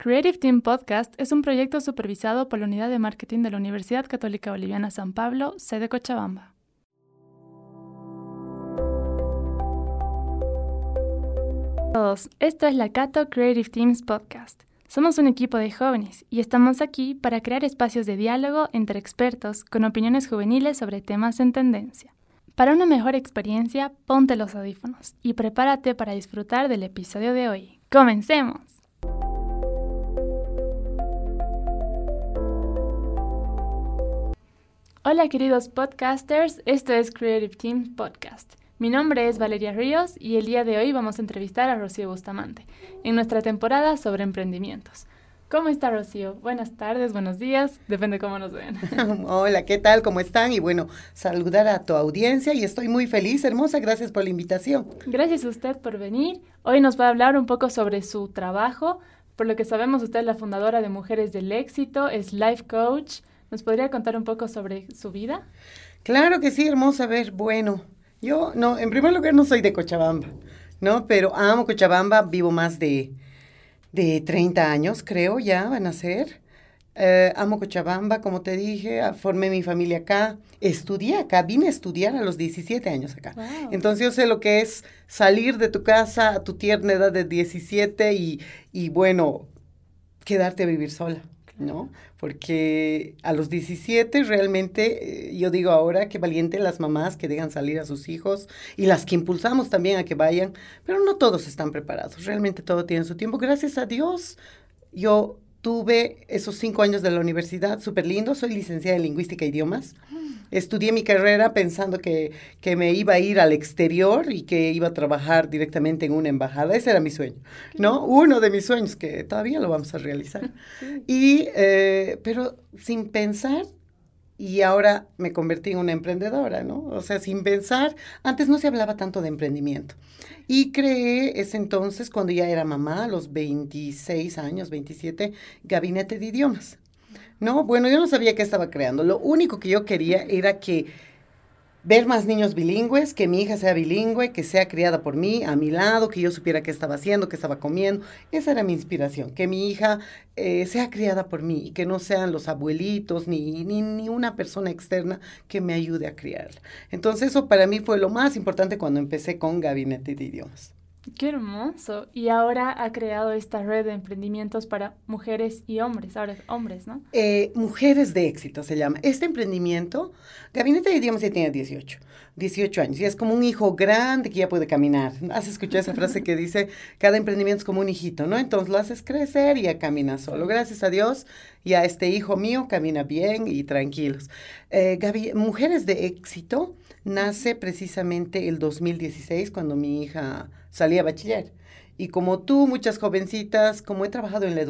Creative Team Podcast es un proyecto supervisado por la Unidad de Marketing de la Universidad Católica Boliviana San Pablo, sede Cochabamba. Todos, esto es la Cato Creative Teams Podcast. Somos un equipo de jóvenes y estamos aquí para crear espacios de diálogo entre expertos con opiniones juveniles sobre temas en tendencia. Para una mejor experiencia, ponte los audífonos y prepárate para disfrutar del episodio de hoy. ¡Comencemos! Hola queridos podcasters, esto es Creative Team Podcast. Mi nombre es Valeria Ríos y el día de hoy vamos a entrevistar a Rocío Bustamante en nuestra temporada sobre emprendimientos. ¿Cómo está Rocío? Buenas tardes, buenos días, depende cómo nos vean. Hola, ¿qué tal? ¿Cómo están? Y bueno, saludar a tu audiencia y estoy muy feliz, hermosa, gracias por la invitación. Gracias a usted por venir. Hoy nos va a hablar un poco sobre su trabajo. Por lo que sabemos, usted es la fundadora de Mujeres del Éxito, es life coach. ¿Nos podría contar un poco sobre su vida? Claro que sí, hermosa. A ver, bueno, yo no, en primer lugar no soy de Cochabamba, ¿no? Pero amo Cochabamba, vivo más de, de 30 años, creo, ya van a ser. Eh, amo Cochabamba, como te dije, ah, formé mi familia acá, estudié acá, vine a estudiar a los 17 años acá. Wow. Entonces yo sé lo que es salir de tu casa a tu tierna edad de 17 y, y bueno, quedarte a vivir sola. ¿No? Porque a los 17 realmente, eh, yo digo ahora que valiente las mamás que dejan salir a sus hijos y las que impulsamos también a que vayan, pero no todos están preparados, realmente todo tiene su tiempo. Gracias a Dios, yo tuve esos cinco años de la universidad súper lindo, soy licenciada en lingüística e idiomas. Estudié mi carrera pensando que, que, me iba a ir al exterior y que iba a trabajar directamente en una embajada. Ese era mi sueño, ¿no? Uno de mis sueños, que todavía lo vamos a realizar. Y, eh, pero sin pensar, y ahora me convertí en una emprendedora, ¿no? O sea, sin pensar, antes no se hablaba tanto de emprendimiento. Y creé ese entonces, cuando ya era mamá, a los 26 años, 27, Gabinete de Idiomas. No, bueno, yo no sabía qué estaba creando. Lo único que yo quería era que ver más niños bilingües, que mi hija sea bilingüe, que sea criada por mí, a mi lado, que yo supiera qué estaba haciendo, qué estaba comiendo. Esa era mi inspiración, que mi hija eh, sea criada por mí y que no sean los abuelitos ni, ni, ni una persona externa que me ayude a criarla. Entonces eso para mí fue lo más importante cuando empecé con Gabinete de Idiomas. Qué hermoso. Y ahora ha creado esta red de emprendimientos para mujeres y hombres, ahora hombres, ¿no? Eh, mujeres de éxito se llama. Este emprendimiento, Gabinete de Idiomas ya tiene 18, 18 años y es como un hijo grande que ya puede caminar. ¿Has escuchado esa frase que dice, cada emprendimiento es como un hijito, ¿no? Entonces lo haces crecer y ya camina solo. Gracias a Dios, ya este hijo mío camina bien y tranquilos. Eh, Gaby, mujeres de éxito nace precisamente el 2016 cuando mi hija salía bachiller. Y como tú, muchas jovencitas, como he trabajado en la educación,